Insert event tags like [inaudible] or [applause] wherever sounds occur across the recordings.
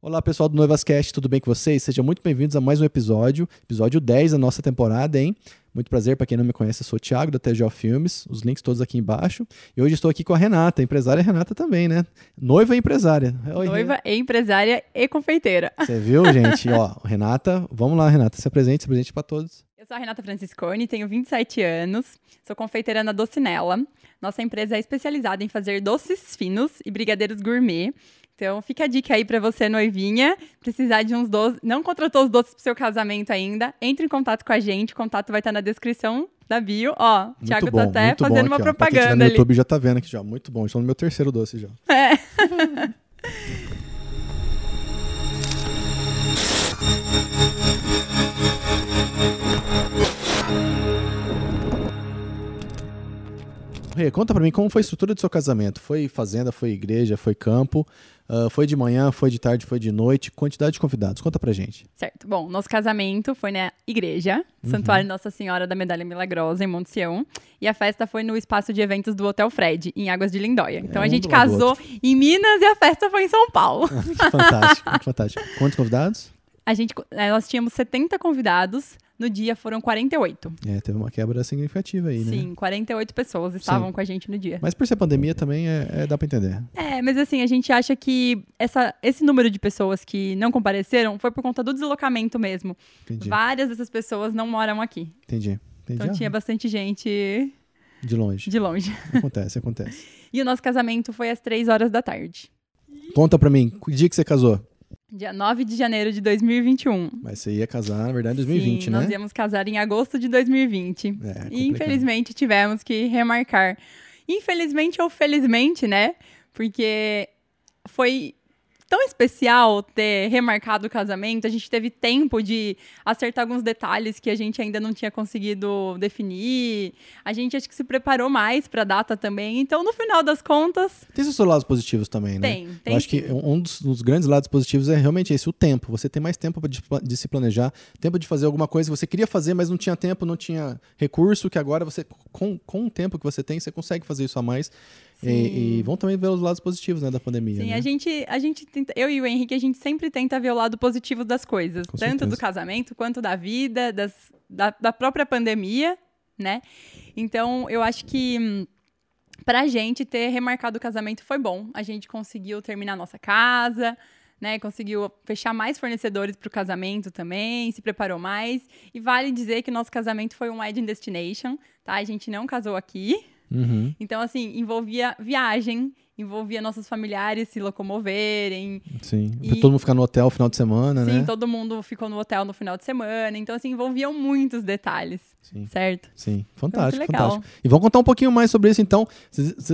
Olá, pessoal do Noivascast, tudo bem com vocês? Sejam muito bem-vindos a mais um episódio, episódio 10 da nossa temporada, hein? Muito prazer, para quem não me conhece, eu sou o Thiago da TGO Filmes, os links todos aqui embaixo. E hoje estou aqui com a Renata, empresária Renata também, né? Noiva e empresária. Oi, Noiva e empresária e confeiteira. Você viu, [laughs] gente? Ó, Renata, vamos lá, Renata, se apresente, se apresente para todos. Eu sou a Renata Franciscone, tenho 27 anos, sou confeiteira na Docinella. Nossa empresa é especializada em fazer doces finos e brigadeiros gourmet então, fica a dica aí para você, noivinha, precisar de uns doces, não contratou os doces pro seu casamento ainda, entre em contato com a gente, o contato vai estar na descrição da bio. Ó, o Thiago tá bom, tá até fazendo aqui, uma ó. propaganda pra quem no ali. YouTube já tá vendo aqui já, muito bom. Estou no meu terceiro doce já. [laughs] É. Rê, conta pra mim como foi a estrutura do seu casamento. Foi fazenda, foi igreja, foi campo? Uh, foi de manhã, foi de tarde, foi de noite. Quantidade de convidados. Conta pra gente. Certo. Bom, nosso casamento foi na igreja, uhum. Santuário Nossa Senhora da Medalha Milagrosa, em Monte Sião. E a festa foi no espaço de eventos do Hotel Fred, em Águas de Lindóia. Então é, a gente casou em Minas e a festa foi em São Paulo. [laughs] fantástico, fantástico. Quantos convidados? A gente, eh, nós tínhamos 70 convidados. No dia foram 48. É, teve uma quebra significativa aí, né? Sim, 48 pessoas estavam Sim. com a gente no dia. Mas por ser pandemia também é, é, dá pra entender. É, mas assim, a gente acha que essa, esse número de pessoas que não compareceram foi por conta do deslocamento mesmo. Entendi. Várias dessas pessoas não moram aqui. Entendi. Entendi. Então tinha bastante gente. De longe. De longe. [laughs] Acontece, acontece. e o nosso casamento foi às 3 horas da tarde. Conta pra mim, que dia que você casou? Dia 9 de janeiro de 2021. Mas você ia casar, na verdade, em 2020, Sim, né? Nós íamos casar em agosto de 2020. É, e infelizmente tivemos que remarcar. Infelizmente ou felizmente, né? Porque foi tão especial ter remarcado o casamento. A gente teve tempo de acertar alguns detalhes que a gente ainda não tinha conseguido definir. A gente acho que se preparou mais para a data também. Então, no final das contas. Tem seus lados positivos também, né? Tem, tem. Eu acho sim. que um dos, dos, grandes lados positivos é realmente esse: o tempo. Você tem mais tempo de, de se planejar, tempo de fazer alguma coisa que você queria fazer, mas não tinha tempo, não tinha recurso, que agora você, com, com o tempo que você tem, você consegue fazer isso a mais. E, e, vão também ver os lados positivos né, da pandemia. Sim, né? a gente, a gente tenta, eu e o Henrique, a gente sempre tenta ver o lado positivo das coisas, Com tanto certeza. do casamento quanto da vida, das, da, da própria pandemia, né? Então, eu acho que hum, pra gente ter remarcado o casamento foi bom. A gente conseguiu terminar a nossa casa, né? Conseguiu fechar mais fornecedores para o casamento também, se preparou mais. E vale dizer que nosso casamento foi um wedding destination, tá? A gente não casou aqui, Uhum. Então, assim, envolvia viagem, envolvia nossos familiares se locomoverem. Sim. E... Todo mundo ficar no hotel no final de semana, Sim, né? Sim, todo mundo ficou no hotel no final de semana. Então, assim, envolviam muitos detalhes. Sim. Certo? Sim, fantástico, fantástico. E vamos contar um pouquinho mais sobre isso, então.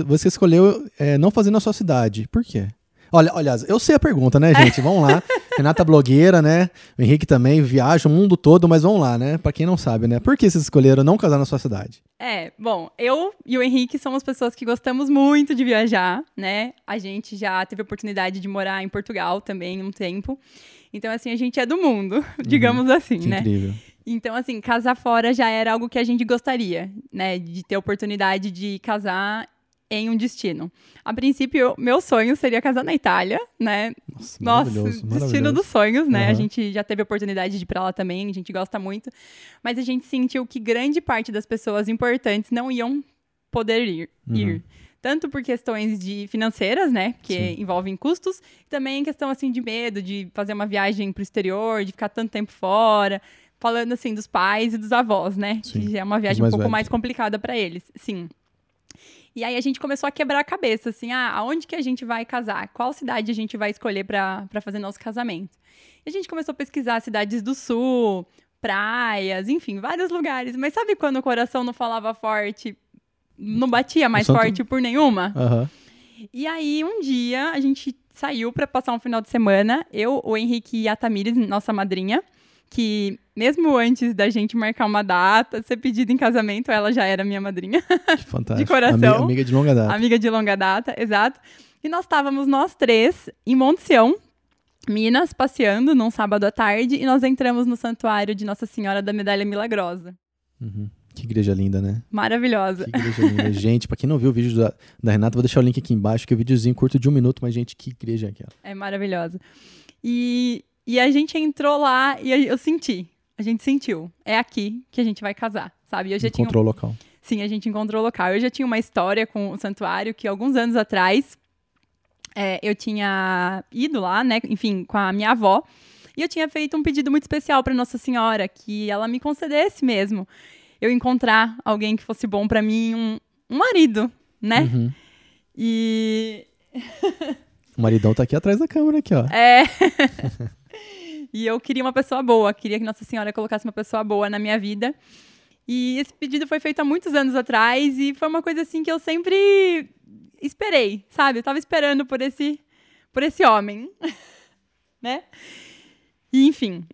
Você escolheu é, não fazer na sua cidade. Por quê? Olha, olha, eu sei a pergunta, né, gente? Vamos lá. [laughs] Renata blogueira, né? O Henrique também viaja o mundo todo, mas vamos lá, né? Para quem não sabe, né? Por que vocês escolheram não casar na sua cidade? É, bom, eu e o Henrique somos pessoas que gostamos muito de viajar, né? A gente já teve a oportunidade de morar em Portugal também um tempo. Então, assim, a gente é do mundo, [laughs] uhum. digamos assim, né? Incrível. Então, assim, casar fora já era algo que a gente gostaria, né? De ter a oportunidade de casar em um destino. A princípio, meu sonho seria casar na Itália, né? Nossa, Nossa maravilhoso, destino dos sonhos, né? Uhum. A gente já teve a oportunidade de ir para lá também, a gente gosta muito. Mas a gente sentiu que grande parte das pessoas importantes não iam poder ir. Uhum. ir. Tanto por questões de financeiras, né? Que Sim. envolvem custos, e também questão assim de medo de fazer uma viagem para o exterior, de ficar tanto tempo fora falando assim dos pais e dos avós, né? Sim. Que é uma viagem um pouco velhos. mais complicada para eles. Sim. E aí a gente começou a quebrar a cabeça, assim, ah, aonde que a gente vai casar? Qual cidade a gente vai escolher para fazer nosso casamento? E a gente começou a pesquisar cidades do sul, praias, enfim, vários lugares. Mas sabe quando o coração não falava forte, não batia mais santo... forte por nenhuma? Uhum. E aí um dia a gente saiu para passar um final de semana, eu, o Henrique e a Tamires, nossa madrinha, que mesmo antes da gente marcar uma data, ser pedida em casamento, ela já era minha madrinha. [laughs] Que fantástico. de coração. Amiga, amiga, de longa data. Amiga de longa data, exato. E nós estávamos nós três em Monte Sião, Minas, passeando num sábado à tarde, e nós entramos no santuário de Nossa Senhora da Medalha Milagrosa. Uhum. Que igreja linda, né? Maravilhosa. Que igreja linda. [laughs] gente, pra quem não viu o vídeo da, da Renata, vou deixar o link aqui embaixo, que é um videozinho curto de um minuto, mas, gente, que igreja é aquela? É maravilhosa. E, e a gente entrou lá e eu senti. A gente sentiu. É aqui que a gente vai casar, sabe? Eu já Encontrou tinha... o local. Sim, a gente encontrou o local. Eu já tinha uma história com o santuário que alguns anos atrás é, eu tinha ido lá, né? Enfim, com a minha avó. E eu tinha feito um pedido muito especial para Nossa Senhora, que ela me concedesse mesmo. Eu encontrar alguém que fosse bom para mim, um, um, marido, né? Uhum. E. o maridão tá aqui atrás da câmera, aqui, ó. É. [laughs] e eu queria uma pessoa boa, queria que Nossa Senhora colocasse uma pessoa boa na minha vida. E esse pedido foi feito há muitos anos atrás e foi uma coisa assim que eu sempre esperei, sabe? Eu tava esperando por esse por esse homem, [laughs] né? E enfim,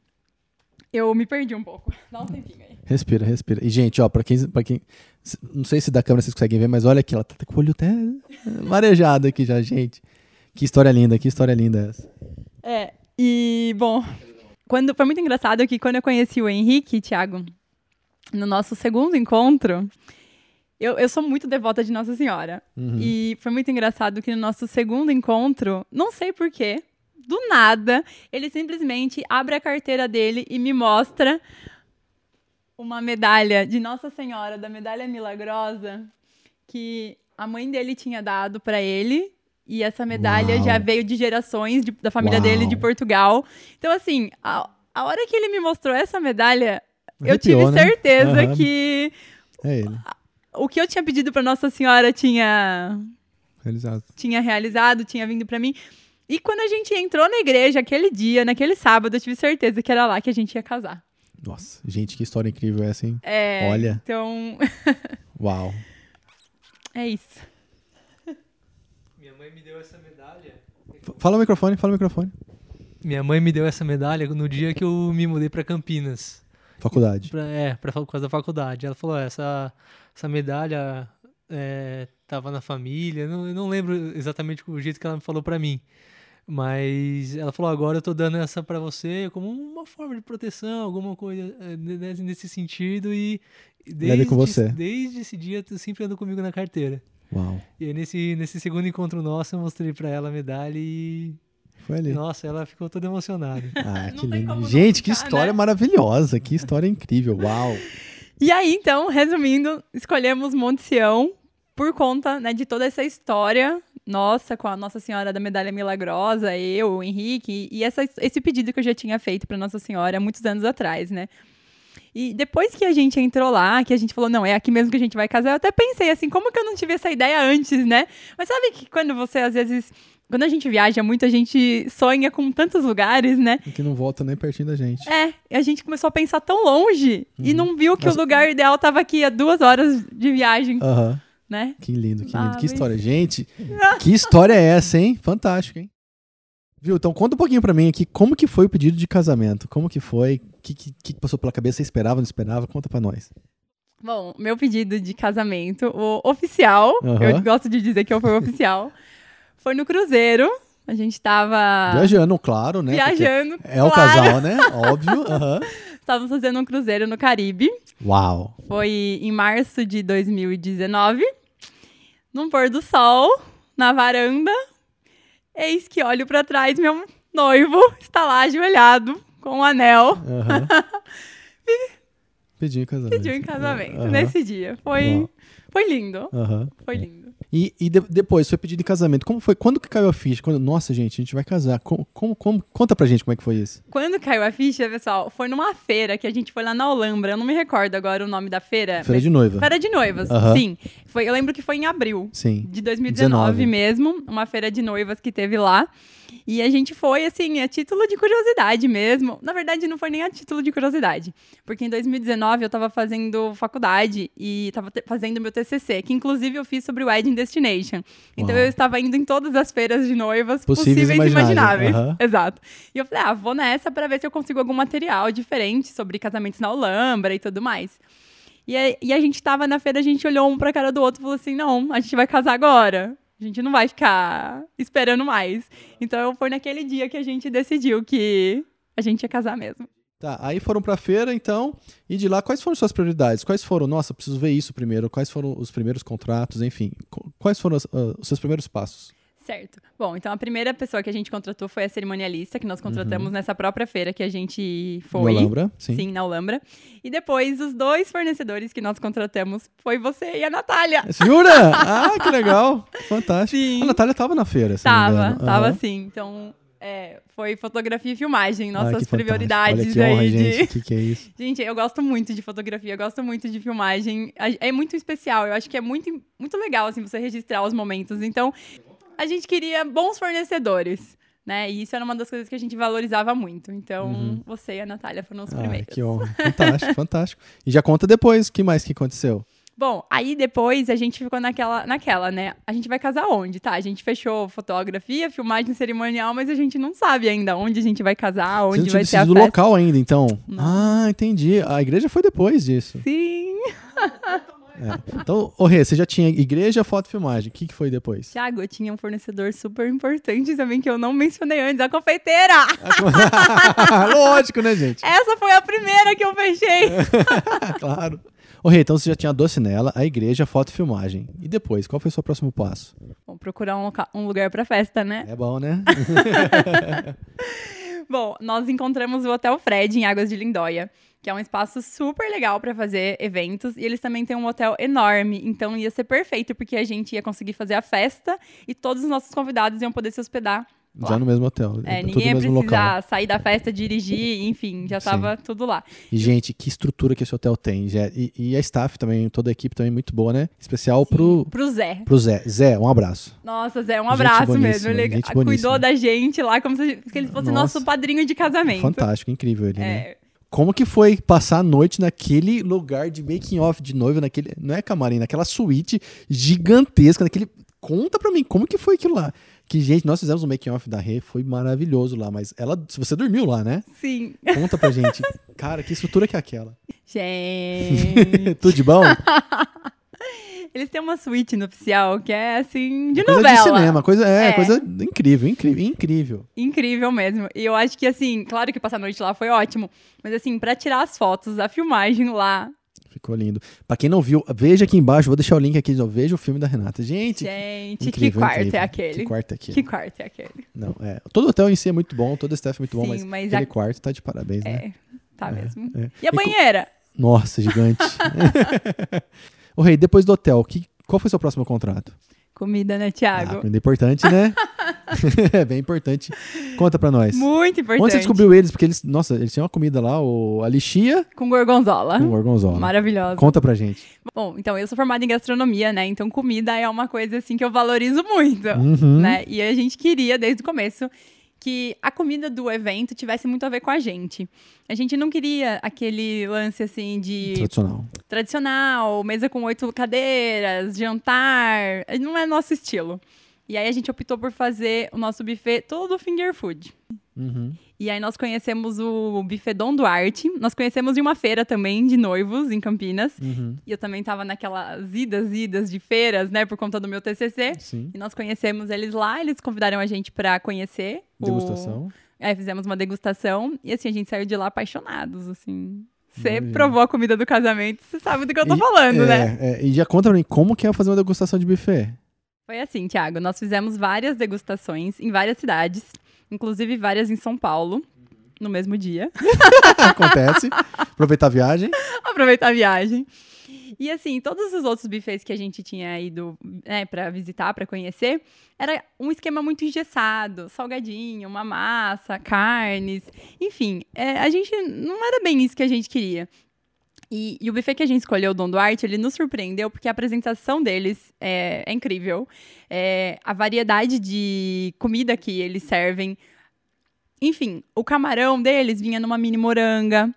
eu me perdi um pouco. Dá um tempinho aí. Respira, respira. E gente, ó, para quem para quem não sei se da câmera vocês conseguem ver, mas olha aqui, ela tá com o olho até marejado aqui já, gente. Que história linda, que história linda essa. É, e bom, quando foi muito engraçado que quando eu conheci o Henrique, Thiago, no nosso segundo encontro, eu, eu sou muito devota de Nossa Senhora. Uhum. E foi muito engraçado que no nosso segundo encontro, não sei porquê, do nada, ele simplesmente abre a carteira dele e me mostra uma medalha de Nossa Senhora, da medalha milagrosa, que a mãe dele tinha dado para ele. E essa medalha Uau. já veio de gerações de, da família Uau. dele de Portugal. Então, assim, a, a hora que ele me mostrou essa medalha, eu Arrepiou, tive né? certeza Aham. que É ele. o que eu tinha pedido para Nossa Senhora tinha Realizado. tinha realizado, tinha vindo para mim. E quando a gente entrou na igreja aquele dia, naquele sábado, eu tive certeza que era lá que a gente ia casar. Nossa, gente, que história incrível essa, hein? É, Olha. Então, [laughs] Uau. é isso. Minha mãe me deu essa medalha. Fala o microfone, fala o microfone. Minha mãe me deu essa medalha no dia que eu me mudei pra Campinas. Faculdade. Pra, é, pra, por causa da faculdade. Ela falou: "Ó, essa, essa medalha é, tava na família. Não, eu não lembro exatamente o jeito que ela me falou pra mim. Mas ela falou: agora eu tô dando essa pra você como uma forma de proteção, alguma coisa é, nesse, sentido. E desde, com você. desde esse dia, tu sempre andou comigo na carteira. Uau. E aí, nesse, nesse segundo encontro nosso, eu mostrei pra ela a medalha e. Foi ali. Nossa, ela ficou toda emocionada. [laughs] Ah, que lindo. Gente, que ficar, história né? maravilhosa. Que história incrível. Uau. E aí, então, resumindo, escolhemos Monte Sião por conta né, de toda essa história nossa com a Nossa Senhora da Medalha Milagrosa, eu, o Henrique, e essa, esse pedido que eu já tinha feito para Nossa Senhora há muitos anos atrás, né? E depois que a gente entrou lá, que a gente falou, não, é aqui mesmo que a gente vai casar, eu até pensei assim, como que eu não tive essa ideia antes, né? Mas sabe que quando você, às vezes, quando a gente viaja muito, a gente sonha com tantos lugares, né? E que não volta nem pertinho da gente. É, e a gente começou a pensar tão longe e não viu que Mas- o lugar ideal tava aqui a duas horas de viagem, Aham. né? Que lindo, que lindo. Ah, que mas- história. Gente, [laughs] que história é essa, hein? Fantástico, hein? Viu? Então conta um pouquinho pra mim aqui como que foi o pedido de casamento. Como que foi? O que, que, que passou pela cabeça? Você esperava, não esperava? Conta pra nós. Bom, meu pedido de casamento, o oficial, Aham. eu gosto de dizer que eu fui o oficial, foi no cruzeiro. A gente tava Viajando, claro, né? Porque viajando. É o casal, né? Óbvio. aham. [laughs] Estávamos fazendo um cruzeiro no Caribe. Uau. Foi em março de 2019. Num pôr do sol, na varanda. Eis que olho pra trás, meu noivo está lá ajoelhado com um anel. Aham. [laughs] Pediu em casamento. Pediu em casamento Aham. nesse dia. Foi, foi lindo. Foi lindo. E, e de- depois, foi pedido em casamento. Como foi? Quando que caiu a ficha? Quando, nossa, gente, a gente vai casar. Como, como, como- conta pra gente como é que foi isso. Quando caiu a ficha, pessoal, foi numa feira que a gente foi lá na Olambra. Eu não me recordo agora o nome da feira. Feira de noiva. Feira de noivas, Aham. sim. Foi, eu lembro que foi em abril Sim. de 2019 19. mesmo, uma feira de noivas que teve lá. E a gente foi, assim, a título de curiosidade mesmo. Na verdade, não foi nem a título de curiosidade. Porque em 2019 eu tava fazendo faculdade e tava te- fazendo meu TCC, que inclusive eu fiz sobre o Wedding Destination. Então Uau. eu estava indo em todas as feiras de noivas Possíveis e imagináveis. imagináveis. Aham. Exato. E eu falei, ah, vou nessa pra ver se eu consigo algum material diferente sobre casamentos na Olambra e tudo mais. E a, e a gente tava na feira, a gente olhou um pra cara do outro e falou assim: não, a gente vai casar agora. A gente não vai ficar esperando mais. Então foi naquele dia que a gente decidiu que a gente ia casar mesmo. Tá, aí foram pra feira, então, e de lá, quais foram suas prioridades? Quais foram, nossa, preciso ver isso primeiro, quais foram os primeiros contratos, enfim, qu- quais foram ah, os seus primeiros passos? Certo. Bom, então a primeira pessoa que a gente contratou foi a cerimonialista, que nós contratamos uhum. nessa própria feira que a gente foi. Na Alhambra, sim. Sim, na Alhambra. E depois, os dois fornecedores que nós contratamos foi você e a Natália. Jura? [laughs] Ah, que legal. Fantástico. Sim. A Natália estava na feira, se Tava, tava uhum. sim. Então, é, foi fotografia e filmagem, nossas prioridades que honra, aí. De... Gente, que, que é isso? [laughs] Gente, eu gosto muito de fotografia, eu gosto muito de filmagem. É muito especial, eu acho que é muito, muito legal, assim, você registrar os momentos. Então, a gente queria bons fornecedores. Né? E isso era uma das coisas que a gente valorizava muito. Então, uhum. você e a Natália foram os primeiros. Que honra. Fantástico, fantástico. E já conta depois o que mais que aconteceu. Bom, aí depois a gente ficou naquela, naquela, né? A gente vai casar onde? Tá, a gente fechou fotografia, filmagem cerimonial, mas a gente não sabe ainda onde a gente vai casar, onde Você vai ser a do local ainda, então. Não. Ah, entendi. A igreja foi depois disso. Sim. [laughs] É. Então, ô Rê, você já tinha igreja, foto e filmagem. O que, que foi depois? Tiago, eu tinha um fornecedor super importante também que eu não mencionei antes, a confeiteira. [laughs] Lógico, né, gente? Essa foi a primeira que eu fechei. [laughs] claro. Ô Rê, então você já tinha a docinela, a igreja, foto e filmagem. E depois, qual foi o seu próximo passo? Bom, procurar um, um lugar pra festa, né? É bom, né? [laughs] bom, nós encontramos o Hotel Fred em Águas de Lindóia que é um espaço super legal para fazer eventos. E eles também têm um hotel enorme, então ia ser perfeito, porque a gente ia conseguir fazer a festa e todos os nossos convidados iam poder se hospedar. Já lá. no mesmo hotel. É, ninguém ia precisar local. sair da festa, dirigir, enfim, já estava tudo lá. E, gente, que estrutura que esse hotel tem. E, e, a staff também, toda a equipe também muito boa, né? Especial Sim, pro... Pro Zé. Pro Zé. Zé, um abraço. Nossa, Zé, um abraço mesmo. Ele cuidou da gente lá como se ele fosse Nossa. nosso padrinho de casamento. Fantástico, incrível ele, é. né? Como que foi passar a noite naquele lugar de making off de noivo, naquele, não é camarim, naquela suíte gigantesca, naquele Conta pra mim, como que foi aquilo lá? Que, gente, nós fizemos o um making off da Rê, foi maravilhoso lá, mas ela, se você dormiu lá, né? Sim. Conta pra gente. Cara, que estrutura que é aquela? Gente. [laughs] Tudo de bom? [laughs] Eles têm uma suíte no oficial que é assim, de coisa novela. Coisa de cinema, coisa, é, é, coisa incrível, incrível, incrível. Incrível mesmo. E eu acho que, assim, claro que passar a noite lá foi ótimo, mas, assim, para tirar as fotos, a filmagem lá. Ficou lindo. Pra quem não viu, veja aqui embaixo, vou deixar o link aqui, veja o filme da Renata. Gente, Gente incrível, que quarto é incrível. é aquele? Que quarto é aquele? Que quarto é aquele? Não, é. Todo hotel em si é muito bom, todo staff é muito Sim, bom, mas, mas aquele a... quarto tá de parabéns, né? É, tá é, mesmo. É. E a e banheira? Nossa, gigante. [laughs] Ô, Rei, depois do hotel, que, qual foi o seu próximo contrato? Comida, né, Thiago? Ah, comida importante, né? é [laughs] [laughs] bem importante. Conta pra nós. Muito importante. Onde você descobriu eles? Porque eles, nossa, eles tinham uma comida lá, o, a lixia. Com gorgonzola. Com gorgonzola. Maravilhosa. Conta pra gente. Bom, então eu sou formada em gastronomia, né? Então comida é uma coisa assim que eu valorizo muito, uhum. né? E a gente queria desde o começo que a comida do evento tivesse muito a ver com a gente. A gente não queria aquele lance assim de. Tradicional. Tradicional, mesa com oito cadeiras, jantar. Não é nosso estilo. E aí a gente optou por fazer o nosso buffet todo finger food. Uhum. E aí nós conhecemos o buffet Dom Duarte. Nós conhecemos em uma feira também de noivos em Campinas. Uhum. E eu também estava naquelas idas, idas de feiras, né, por conta do meu TCC. Sim. E nós conhecemos eles lá. Eles convidaram a gente para conhecer. Degustação. O... É, fizemos uma degustação. E assim, a gente saiu de lá apaixonados, assim. Você provou a comida do casamento, você sabe do que eu tô e, falando, é, né? É, e já conta pra mim, como que é fazer uma degustação de buffet? Foi assim, Thiago. Nós fizemos várias degustações em várias cidades, inclusive várias em São Paulo, no mesmo dia. [laughs] Acontece. Aproveitar a viagem. Aproveitar a viagem. E assim, todos os outros buffets que a gente tinha ido né, para visitar, para conhecer, era um esquema muito engessado, salgadinho, uma massa, carnes, enfim, é, a gente não era bem isso que a gente queria. E, e, o buffet que a gente escolheu, o Dom Duarte, ele nos surpreendeu porque a apresentação deles é, é incrível. É, a variedade de comida que eles servem. Enfim, o camarão deles vinha numa mini moranga.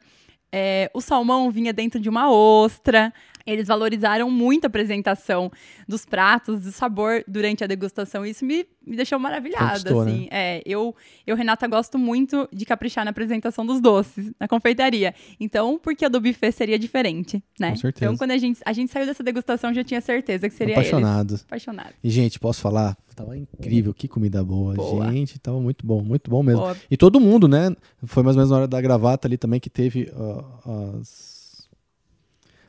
É, o salmão vinha dentro de uma ostra. Eles valorizaram muito a apresentação dos pratos, do sabor durante a degustação. Isso me, me deixou maravilhada, Conquistou, assim. Né? É, eu, eu, Renata, gosto muito de caprichar na apresentação dos doces, na confeitaria. Então, por que a do buffet seria diferente, né? Com certeza. Então, quando a gente, a gente saiu dessa degustação, já tinha certeza que seria Apaixonado. eles. Apaixonado. E, gente, posso falar? Tava incrível, que comida boa. boa. Gente, tava muito bom, muito bom mesmo. Boa. E todo mundo, né? Foi mais ou menos na hora da gravata ali também que teve uh, as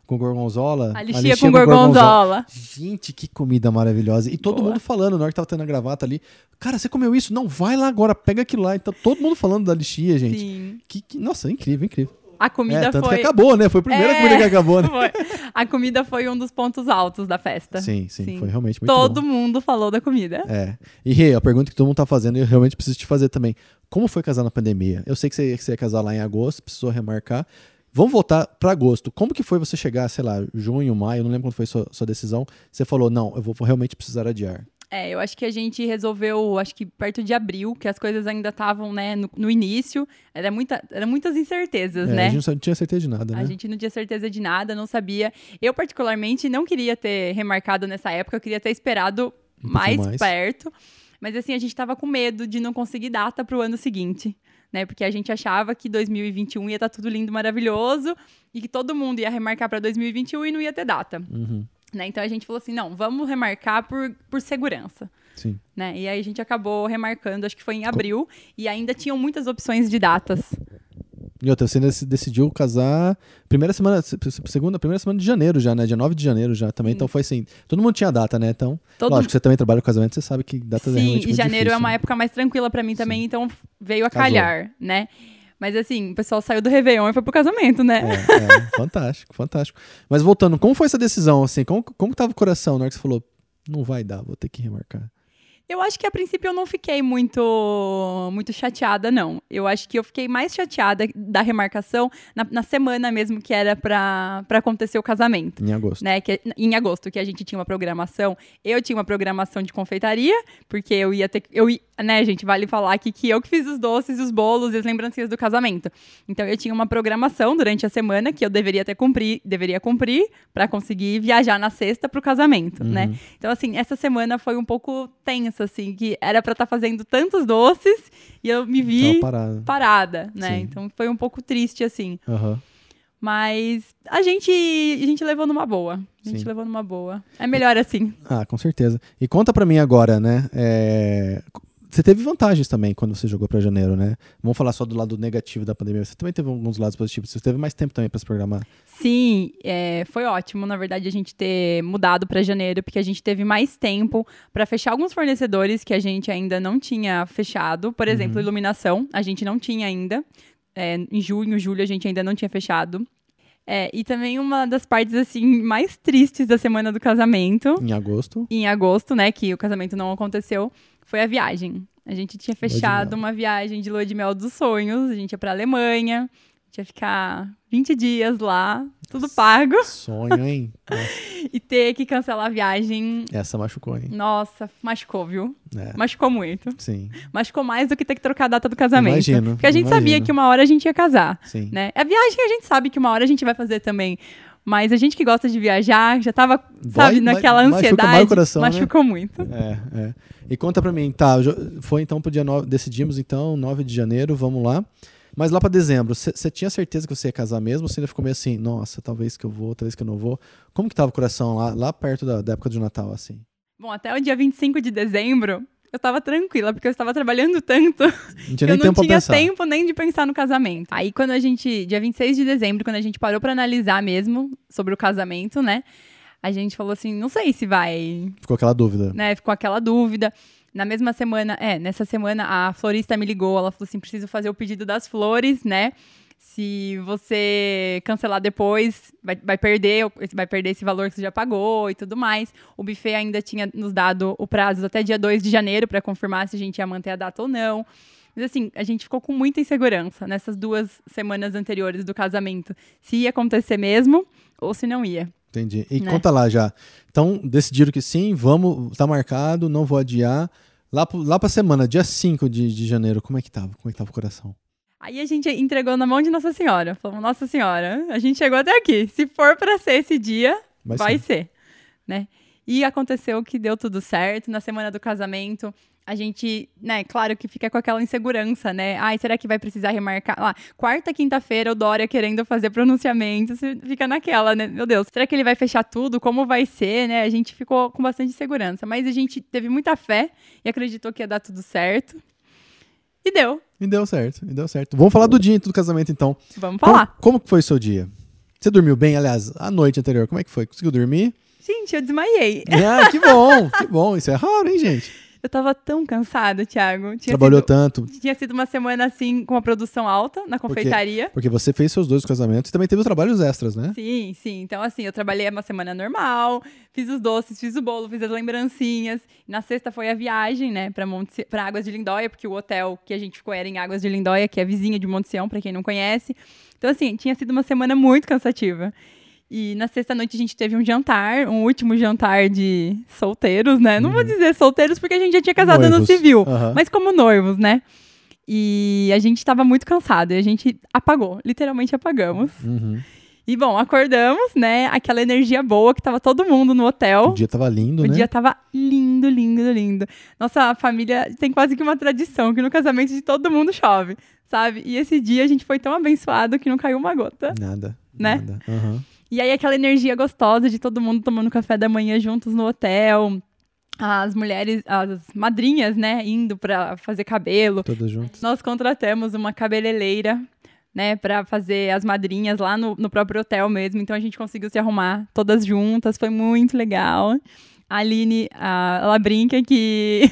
com gorgonzola. A lixia, a lixia com, com gorgonzola. gorgonzola. Gente, que comida maravilhosa. E todo Boa. mundo falando, na hora que tava tendo a gravata ali, cara, você comeu isso? Não, vai lá agora, pega aquilo lá. Então todo mundo falando da lixia, gente. Sim. Que, que, nossa, incrível, incrível. A comida é, tanto foi. que acabou, né? Foi a primeira é, comida que acabou, né? Foi. A comida foi um dos pontos altos da festa. Sim, sim, sim. foi realmente muito Todo bom. mundo falou da comida. É. E Rê, a pergunta que todo mundo tá fazendo, eu realmente preciso te fazer também. Como foi casar na pandemia? Eu sei que você, que você ia casar lá em agosto, precisou remarcar. Vamos voltar para agosto. Como que foi você chegar, sei lá, junho, maio, não lembro quando foi sua, sua decisão. Você falou, não, eu vou realmente precisar adiar. É, eu acho que a gente resolveu, acho que perto de abril, que as coisas ainda estavam, né, no, no, início. Era, muita, era muitas incertezas, é, né? A gente não tinha certeza de nada, né? A gente não tinha certeza de nada, não sabia. Eu, particularmente, não queria ter remarcado nessa época, eu queria ter esperado um mais, mais perto. Mas, assim, a gente estava com medo de não conseguir data para o ano seguinte né? Porque a gente achava que 2021 ia estar tá tudo lindo, maravilhoso e que todo mundo ia remarcar para 2021 e não ia ter data. Uhum. Né? Então a gente falou assim, não, vamos remarcar por, por segurança. Sim. Né? E aí a gente acabou remarcando, acho que foi em abril, e ainda tinham muitas opções de datas. E outra, você decidiu casar primeira semana, segunda, primeira semana de janeiro já, né? Dia 9 de janeiro já também. Sim. Então foi assim. Todo mundo tinha data, né? Então, Todo... lógico que você também trabalha com casamento, você sabe que data Sim, é realmente e janeiro difícil, é uma né? época mais tranquila para mim também, Sim. então veio a Casou. calhar, né? Mas assim, o pessoal saiu do Réveillon e foi pro casamento, né? É, é, [laughs] fantástico, fantástico. Mas voltando, como foi essa decisão, assim? Como, como tava o coração na hora que você falou, não vai dar, vou ter que remarcar? Eu acho que a princípio eu não fiquei muito muito chateada, não. Eu acho que eu fiquei mais chateada da remarcação na, na semana mesmo que era para acontecer o casamento. Em agosto. Né? Que, em agosto, que a gente tinha uma programação. Eu tinha uma programação de confeitaria, porque eu ia ter. Eu, né, gente, vale falar aqui que eu que fiz os doces, os bolos e as lembrancinhas do casamento. Então eu tinha uma programação durante a semana que eu deveria ter cumprir, deveria cumprir para conseguir viajar na sexta para o casamento, né? uhum. né? Então assim, essa semana foi um pouco tensa assim, que era para estar tá fazendo tantos doces e eu me vi parada. parada. né? Sim. Então foi um pouco triste, assim. Uhum. Mas a gente, a gente levou numa boa. A gente Sim. levou numa boa. É melhor assim. Ah, com certeza. E conta pra mim agora, né? É... Você teve vantagens também quando você jogou para janeiro, né? Vamos falar só do lado negativo da pandemia. Você também teve alguns lados positivos. Você teve mais tempo também para se programar. Sim, é, foi ótimo, na verdade, a gente ter mudado para janeiro, porque a gente teve mais tempo para fechar alguns fornecedores que a gente ainda não tinha fechado. Por exemplo, uhum. iluminação, a gente não tinha ainda. É, em junho, julho, a gente ainda não tinha fechado. É, e também uma das partes, assim, mais tristes da semana do casamento. Em agosto. Em agosto, né? Que o casamento não aconteceu foi a viagem. A gente tinha fechado uma viagem de lua de mel dos sonhos, a gente ia pra Alemanha, a gente ia ficar 20 dias lá, tudo pago. Sonho, hein? [laughs] e ter que cancelar a viagem. Essa machucou, hein? Nossa, machucou, viu? É. Machucou muito. Sim. Machucou mais do que ter que trocar a data do casamento. Imagino. Porque a gente imagino. sabia que uma hora a gente ia casar. Sim. Né? A viagem a gente sabe que uma hora a gente vai fazer também. Mas a gente que gosta de viajar já tava, Dói, sabe, naquela ansiedade. Machuca, coração, machucou né? muito. É, é. E conta pra mim, tá, foi então pro dia 9, decidimos então, 9 de janeiro, vamos lá. Mas lá para dezembro, você tinha certeza que você ia casar mesmo? Ou você ainda ficou meio assim, nossa, talvez que eu vou, talvez que eu não vou? Como que tava o coração lá, lá perto da, da época de Natal, assim? Bom, até o dia 25 de dezembro, eu tava tranquila, porque eu estava trabalhando tanto não [laughs] tinha nem eu não tinha pensar. tempo nem de pensar no casamento. Aí quando a gente, dia 26 de dezembro, quando a gente parou para analisar mesmo sobre o casamento, né? A gente falou assim, não sei se vai. Ficou aquela dúvida. Né? Ficou aquela dúvida. Na mesma semana, é, nessa semana a florista me ligou, ela falou assim: preciso fazer o pedido das flores, né? Se você cancelar depois, vai, vai perder, vai perder esse valor que você já pagou e tudo mais. O buffet ainda tinha nos dado o prazo até dia 2 de janeiro para confirmar se a gente ia manter a data ou não. Mas assim, a gente ficou com muita insegurança nessas duas semanas anteriores do casamento. Se ia acontecer mesmo ou se não ia. Entendi. E né? conta lá já. Então, decidiram que sim, vamos, tá marcado, não vou adiar. Lá, lá pra semana, dia 5 de, de janeiro, como é que tava? Como é que tava o coração? Aí a gente entregou na mão de Nossa Senhora. Falamos, Nossa Senhora, a gente chegou até aqui. Se for para ser esse dia, vai, vai ser. Né? E aconteceu que deu tudo certo. Na semana do casamento, a gente, né, claro que fica com aquela insegurança, né? Ai, será que vai precisar remarcar? Lá, quarta, quinta-feira, o Dória querendo fazer pronunciamento, você fica naquela, né? Meu Deus, será que ele vai fechar tudo? Como vai ser, né? A gente ficou com bastante insegurança, mas a gente teve muita fé e acreditou que ia dar tudo certo. E deu. E deu certo, e deu certo. Vamos falar do dia do casamento, então. Vamos falar. Como, como foi o seu dia? Você dormiu bem, aliás, a noite anterior, como é que foi? Conseguiu dormir? Gente, eu desmaiei. Ah, que bom, que bom. Isso é raro, hein, gente? Eu tava tão cansada, Thiago. Tinha Trabalhou sido, tanto. Tinha sido uma semana, assim, com a produção alta na confeitaria. Porque, porque você fez seus dois casamentos e também teve os trabalhos extras, né? Sim, sim. Então, assim, eu trabalhei uma semana normal, fiz os doces, fiz o bolo, fiz as lembrancinhas. Na sexta foi a viagem, né, pra, Monte, pra Águas de Lindóia, porque o hotel que a gente ficou era em Águas de Lindóia, que é vizinha de Monte Sião, pra quem não conhece. Então, assim, tinha sido uma semana muito cansativa. E na sexta-noite a gente teve um jantar, um último jantar de solteiros, né? Não vou uhum. dizer solteiros porque a gente já tinha casado noivos. no civil, uhum. mas como noivos, né? E a gente estava muito cansado e a gente apagou, literalmente apagamos. Uhum. E bom, acordamos, né? Aquela energia boa que tava todo mundo no hotel. O dia tava lindo, o né? O dia tava lindo, lindo, lindo. Nossa família tem quase que uma tradição que no casamento de todo mundo chove, sabe? E esse dia a gente foi tão abençoado que não caiu uma gota. Nada. Né? Nada. Uhum. E aí aquela energia gostosa de todo mundo tomando café da manhã juntos no hotel. As mulheres, as madrinhas, né, indo para fazer cabelo. Todas juntas. Nós contratamos uma cabeleireira, né, para fazer as madrinhas lá no, no próprio hotel mesmo. Então a gente conseguiu se arrumar todas juntas, foi muito legal. A Aline, a, ela brinca que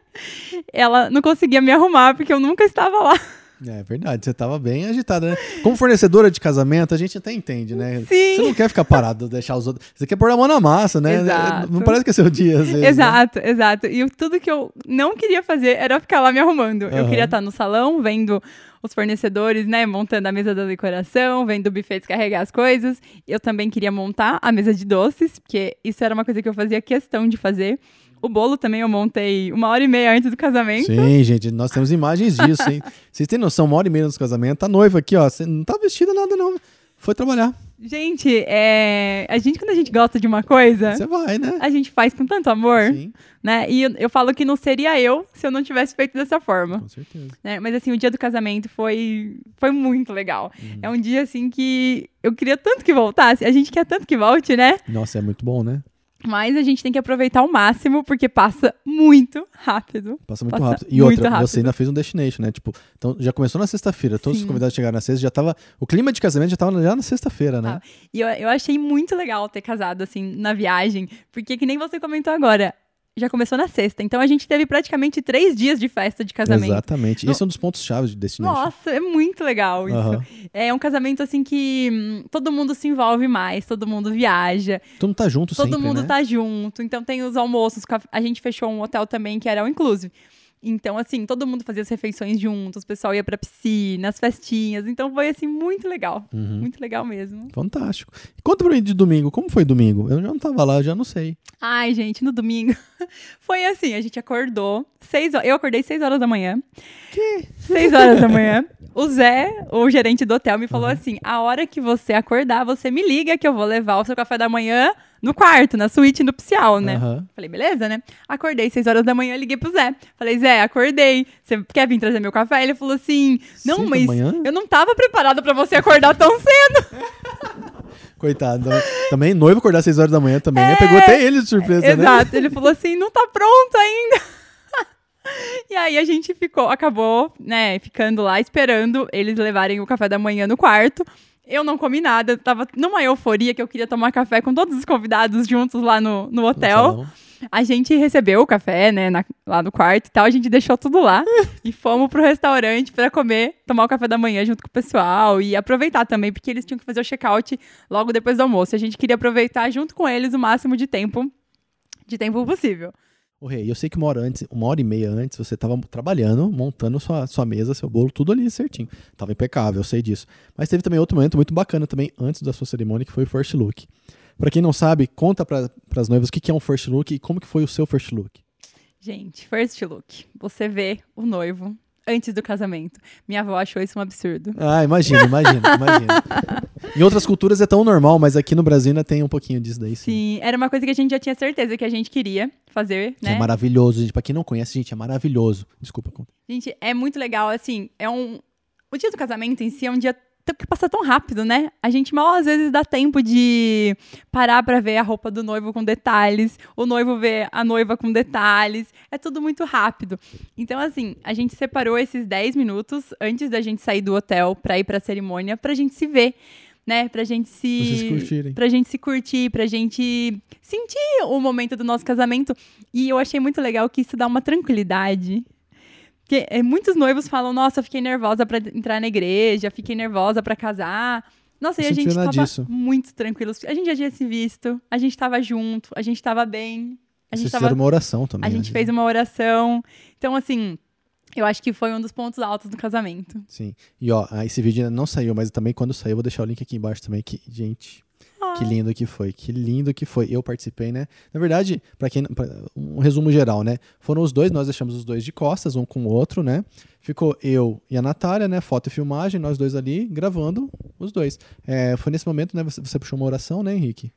[laughs] ela não conseguia me arrumar porque eu nunca estava lá. É verdade, você estava bem agitada, né? Como fornecedora de casamento, a gente até entende, né? Sim. Você não quer ficar parado, deixar os outros. Você quer pôr a mão na massa, né? Exato. Não parece que é seu dia, às vezes. Exato, né? exato. E tudo que eu não queria fazer era ficar lá me arrumando. Uhum. Eu queria estar no salão, vendo os fornecedores, né, montando a mesa da decoração, vendo o buffet descarregar as coisas. Eu também queria montar a mesa de doces, porque isso era uma coisa que eu fazia questão de fazer. O bolo também eu montei uma hora e meia antes do casamento. Sim, gente, nós temos imagens disso, hein? [laughs] Vocês têm noção, uma hora e meia antes do casamento, a noiva aqui, ó, você não tá vestida nada não, foi trabalhar. Gente, é... a gente, quando a gente gosta de uma coisa... Você vai, né? A gente faz com tanto amor. Sim. Né? E eu, eu, falo que não seria eu se eu não tivesse feito dessa forma. Com certeza. Né? Mas assim, o dia do casamento foi, foi muito legal. Uhum. É um dia, assim, que eu queria tanto que voltasse. A gente quer tanto que volte, né? Nossa, é muito bom, né? Mas a gente tem que aproveitar ao máximo, porque passa muito rápido. Passa muito passa rápido. E outra, rápido. você ainda fez um destination, né? Tipo, então já começou na sexta-feira, todos Sim. os convidados chegaram na sexta, já tava. O clima de casamento já tava já na sexta-feira, né? Ah, e eu, eu achei muito legal ter casado, assim, na viagem, porque que nem você comentou agora, já começou na sexta. Então a gente teve praticamente três dias de festa de casamento. Exatamente. No... Esse é um dos pontos chaves de Destination. Nossa, é muito legal isso. Uhum. É um casamento assim que hum, todo mundo se envolve mais, todo mundo viaja. Todo mundo tá junto todo sempre, Todo mundo né? tá junto. Então tem os almoços. A gente fechou um hotel também que era o inclusive. Então, assim, todo mundo fazia as refeições juntos, o pessoal ia pra piscina, as festinhas. Então foi, assim, muito legal. Uhum. Muito legal mesmo. Fantástico. E conta pra mim de domingo, como foi domingo? Eu já não tava lá, já não sei. Ai, gente, no domingo [laughs] foi assim, a gente acordou, seis horas, eu acordei seis horas da manhã. Que? Seis horas da manhã. [laughs] O Zé, o gerente do hotel, me falou uhum. assim, a hora que você acordar, você me liga que eu vou levar o seu café da manhã no quarto, na suíte nupcial, né? Uhum. Falei, beleza, né? Acordei seis horas da manhã, liguei pro Zé. Falei, Zé, acordei. Você quer vir trazer meu café? Ele falou assim: Não, mas eu não tava preparada para você acordar tão cedo. [laughs] Coitado. Também, noivo acordar seis horas da manhã também, é... né? Pegou até ele de surpresa, né? Exato. Ele falou assim: não tá pronto ainda. [laughs] E aí a gente ficou, acabou, né, ficando lá esperando eles levarem o café da manhã no quarto. Eu não comi nada, tava numa euforia que eu queria tomar café com todos os convidados juntos lá no, no hotel. A gente recebeu o café, né, na, lá no quarto e tal, a gente deixou tudo lá [laughs] e fomos pro restaurante para comer, tomar o café da manhã junto com o pessoal e aproveitar também, porque eles tinham que fazer o check-out logo depois do almoço. A gente queria aproveitar junto com eles o máximo de tempo, de tempo possível. Ô, Rei, eu sei que uma hora antes, uma hora e meia antes, você estava trabalhando, montando sua, sua mesa, seu bolo, tudo ali certinho. Tava impecável, eu sei disso. Mas teve também outro momento muito bacana também, antes da sua cerimônia, que foi o first look. Para quem não sabe, conta para as noivas o que, que é um first look e como que foi o seu first look. Gente, first look. Você vê o noivo antes do casamento. Minha avó achou isso um absurdo. Ah, imagina, imagina, [laughs] imagina. Em outras culturas é tão normal, mas aqui no Brasil ainda tem um pouquinho disso daí. Sim. sim, era uma coisa que a gente já tinha certeza que a gente queria fazer, né? é maravilhoso, gente. Pra quem não conhece, gente, é maravilhoso. Desculpa. Gente, é muito legal, assim, é um... O dia do casamento em si é um dia que passa tão rápido, né? A gente mal às vezes dá tempo de parar para ver a roupa do noivo com detalhes, o noivo ver a noiva com detalhes. É tudo muito rápido. Então, assim, a gente separou esses 10 minutos antes da gente sair do hotel para ir para a cerimônia pra gente se ver né? Pra gente Vocês se. curtirem. Pra gente se curtir, pra gente sentir o momento do nosso casamento. E eu achei muito legal que isso dá uma tranquilidade. Porque é, muitos noivos falam, nossa, fiquei nervosa pra entrar na igreja, fiquei nervosa pra casar. Nossa, e a gente tava disso. muito tranquilos. A gente já tinha se visto, a gente tava junto, a gente tava bem. A gente Vocês tava fizeram uma oração também. a né, gente fez uma oração. Então, assim, eu acho que foi um dos pontos altos do casamento. Sim. E ó, ah, esse vídeo ainda não saiu, mas também quando sair eu vou deixar o link aqui embaixo também. Que, gente, que lindo que foi. Que lindo que foi. Eu participei, né? Na verdade, para quem pra- um resumo geral, né? Foram os dois, nós deixamos os dois de costas, um com o outro, né? Ficou eu e a Natália, né? Foto e filmagem, nós dois ali gravando os dois. É, foi nesse momento, né? Você, você puxou uma oração, né, Henrique?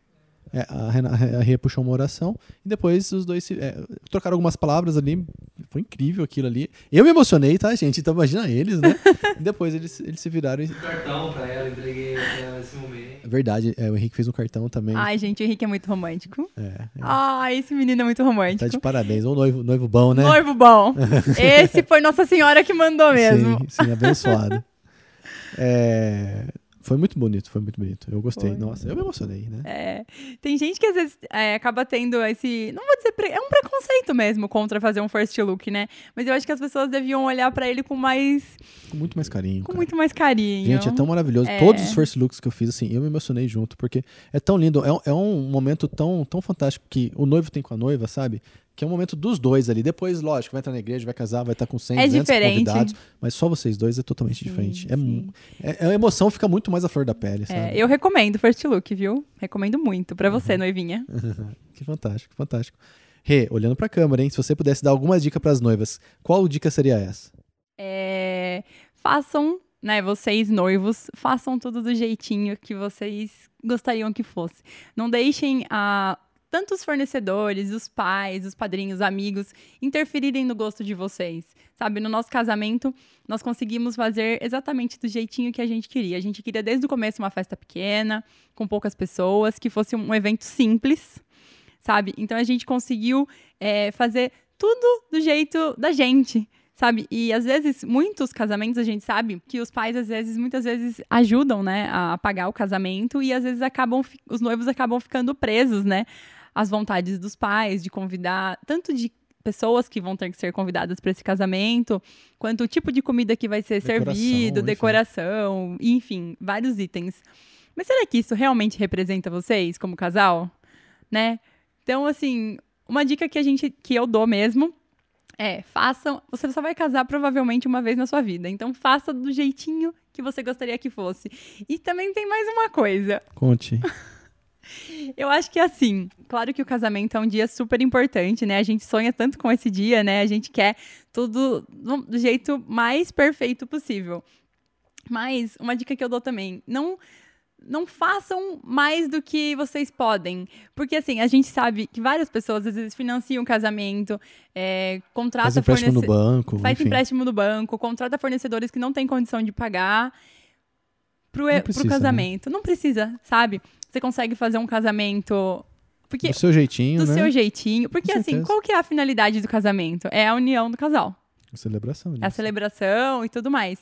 É, a, Rena- a Rê puxou uma oração e depois os dois se, é, trocaram algumas palavras ali. Foi incrível aquilo ali. Eu me emocionei, tá, gente? Então imagina eles, né? e [laughs] depois eles, eles se viraram. E... cartão pra ela, entreguei pra ela nesse momento. Verdade, é, o Henrique fez um cartão também. Ai, gente, o Henrique é muito romântico. É, é. Ai, esse menino é muito Tá romântico. de parabéns. Um noivo, noivo bom, né? Noivo bom. [laughs] Esse foi Nossa Senhora que mandou mesmo. Sim, sim, abençoado. [laughs] É, foi muito bonito, foi muito bonito. Eu gostei. Foi. Nossa, eu me emocionei, né? É, tem gente que às vezes é, acaba tendo esse. Não vou dizer. pre- É um preconceito mesmo contra fazer um first look, né? Mas eu acho que as pessoas deviam olhar pra ele com mais. Com muito mais carinho. com cara. muito mais carinho. Gente, é tão maravilhoso. É. Todos os first looks que eu fiz, assim, eu me emocionei junto, porque é tão lindo. É, um- é um momento tão, tão fantástico que o noivo tem com a noiva, sabe? Que é um momento dos dois ali. Depois, lógico, vai entrar na igreja, vai casar, vai estar com 100, É 200 diferente. convidados. Mas só vocês dois é totalmente Sim, diferente. É, sim. mu- é- a emoção fica muito mais à flor da pele? É, eu recomendo first look, viu? Recomendo muito pra Uhum. você, noivinha. [laughs] Que fantástico, fantástico. Rê, olhando pra câmera, hein? Se você pudesse dar alguma dica pras noivas, qual dica seria essa? É, façam, né, vocês noivos, façam tudo do jeitinho que vocês gostariam que fosse. Não deixem a tanto os fornecedores, os pais, os padrinhos, amigos interferirem no gosto de vocês. Sabe, no nosso casamento, nós conseguimos fazer exatamente do jeitinho que a gente queria. A gente queria desde o começo uma festa pequena, com poucas pessoas, que fosse um evento simples, sabe? Então a gente conseguiu é, fazer tudo do jeito da gente, sabe? E às vezes, muitos casamentos a gente sabe que os pais, às vezes, muitas vezes ajudam, né, a pagar o casamento e às vezes acabam, os noivos acabam ficando presos, né, às vontades dos pais de convidar, tanto de pessoas que vão ter que ser convidadas para esse casamento, quanto o tipo de comida que vai ser Decoração, servido, enfim. decoração, enfim, vários itens. Mas será que isso realmente representa vocês como casal? Né? Então, assim, uma dica que a gente que eu dou mesmo é, façam, você só vai casar provavelmente uma vez na sua vida, então faça do jeitinho que você gostaria que fosse. E também tem mais uma coisa. Conte. [laughs] Eu acho que assim, claro que o casamento é um dia super importante, né? A gente sonha tanto com esse dia, né? A gente quer tudo do jeito mais perfeito possível. Mas uma dica que eu dou também, não não façam mais do que vocês podem. Porque, assim, a gente sabe que várias pessoas, às vezes, financiam o casamento, é, contrata Faz empréstimo no banco. faz enfim. empréstimo no banco, contrata fornecedores que não têm condição de pagar pro, Não pro precisa, né? casamento. Não precisa, sabe? Você consegue fazer um casamento. Porque, Do seu jeitinho, do né? seu jeitinho. Porque, assim, qual que é a finalidade do casamento? É a união do casal. Celebração. É a celebração e tudo mais.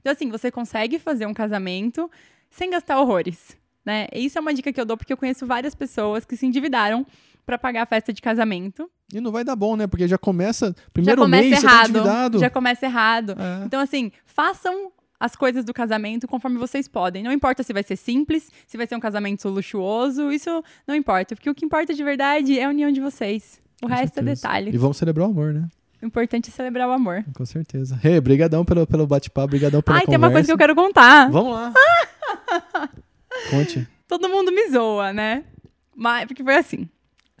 Então, assim, você consegue fazer um casamento sem gastar horrores. Né? E Isso é uma dica que eu dou porque eu conheço várias pessoas que se endividaram para pagar a festa de casamento. E não vai dar bom, né? Porque já começa. Primeiro já começa mês, tá errado. endividado. já começa errado. É. Então, assim, façam as coisas do casamento conforme vocês podem. Não importa se vai ser simples, se vai ser um casamento luxuoso, isso não importa. Porque o que importa de verdade é a união de vocês. O Com resto certeza. é detalhe. E vamos celebrar o amor, né? O importante é celebrar o amor. Com certeza. Rê, brigadão pelo, pelo bate-papo, brigadão pela Ai, tem conversa. uma coisa que eu quero contar. Vamos lá. [laughs] Conte. Todo mundo me zoa, né? Mas, porque foi assim.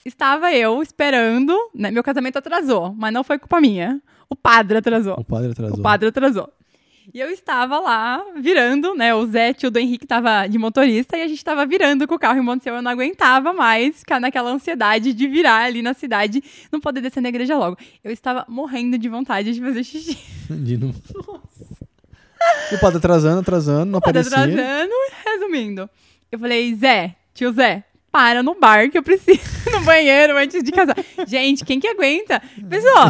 Estava eu esperando, né? Meu casamento atrasou, mas não foi culpa minha. O padre atrasou. O padre atrasou. O padre atrasou. E eu estava lá virando, né? O Zé, tio do Henrique, estava de motorista e a gente estava virando com o carro em Monteu. Eu não aguentava mais ficar naquela ansiedade de virar ali na cidade, não poder descer na igreja logo. Eu estava morrendo de vontade de fazer xixi. [laughs] De não- E o padre atrasando, atrasando, não Padre aparecia. atrasando, resumindo. Eu falei, Zé, tio Zé, para no bar que eu preciso [laughs] no banheiro antes de casar. Gente, quem que aguenta? Pessoal,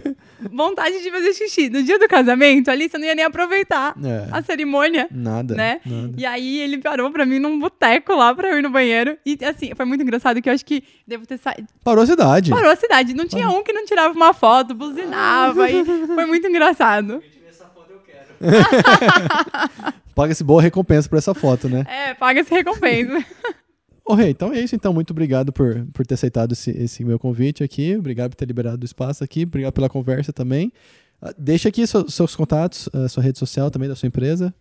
[laughs] vontade de fazer xixi. No dia do casamento, ali você não ia nem aproveitar é. a cerimônia. Nada, né? Nada. E aí ele parou pra mim num boteco lá pra eu ir no banheiro. E assim, foi muito engraçado que eu acho que devo ter saído. Parou a cidade. Parou a cidade. Não tinha Parou. um que não tirava uma foto, buzinava. e foi muito engraçado. [laughs] Paga-se boa recompensa por essa foto, né? É, paga-se recompensa. Ô, Rei, então é isso. Então, muito obrigado por, por ter aceitado esse, esse meu convite aqui. Obrigado por ter liberado o espaço aqui. Obrigado pela conversa também. Uh, deixa aqui seus, seus contatos, uh, sua rede social também da sua empresa.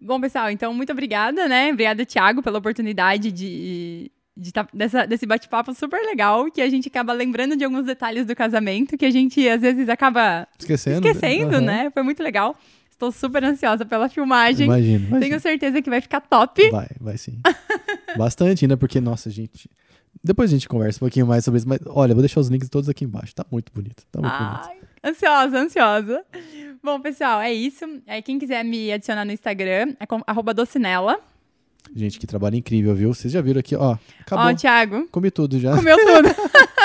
Bom, pessoal, então muito obrigada, né? Obrigada, Thiago, pela oportunidade de, de tá, dessa, desse bate-papo super legal, que a gente acaba lembrando de alguns detalhes do casamento, que a gente às vezes acaba esquecendo, esquecendo uhum. né? Foi muito legal. Estou super ansiosa pela filmagem. Imagino, imagino. Tenho certeza que vai ficar top. Vai, vai sim. [laughs] Bastante, né? Porque, nossa, gente. Depois a gente conversa um pouquinho mais sobre isso. Mas olha, vou deixar os links todos aqui embaixo. Tá muito bonito. Tá muito Ai, bonito. Ansiosa, ansiosa. Bom, pessoal, é isso. É, quem quiser me adicionar no Instagram, é arroba docinela. Gente, que trabalho incrível, viu? Vocês já viram aqui, ó. Acabou. Ó, Thiago. Comi tudo já. Comeu tudo.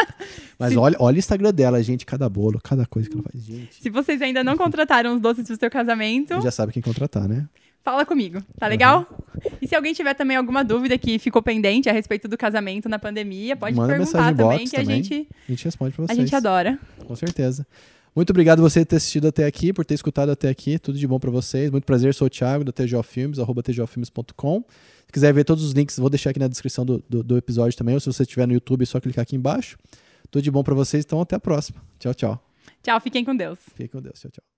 [laughs] Mas olha, olha o Instagram dela, gente, cada bolo, cada coisa que ela faz, gente. Se vocês ainda não contrataram os doces do seu casamento... Já sabe quem contratar, né? Fala comigo, tá legal? Uhum. E se alguém tiver também alguma dúvida que ficou pendente a respeito do casamento na pandemia, pode Manda perguntar também, que também. a gente... A gente responde pra vocês. A gente adora. Com certeza. Muito obrigado você ter assistido até aqui, por ter escutado até aqui. Tudo de bom para vocês. Muito prazer, sou o Thiago, da TGO Filmes, arroba tgofilmes.com. Se quiser ver todos os links, vou deixar aqui na descrição do, do, do episódio também. Ou se você estiver no YouTube, é só clicar aqui embaixo. Tudo de bom para vocês, então até a próxima. Tchau, tchau. Tchau, fiquem com Deus. Fiquem com Deus. Tchau, tchau.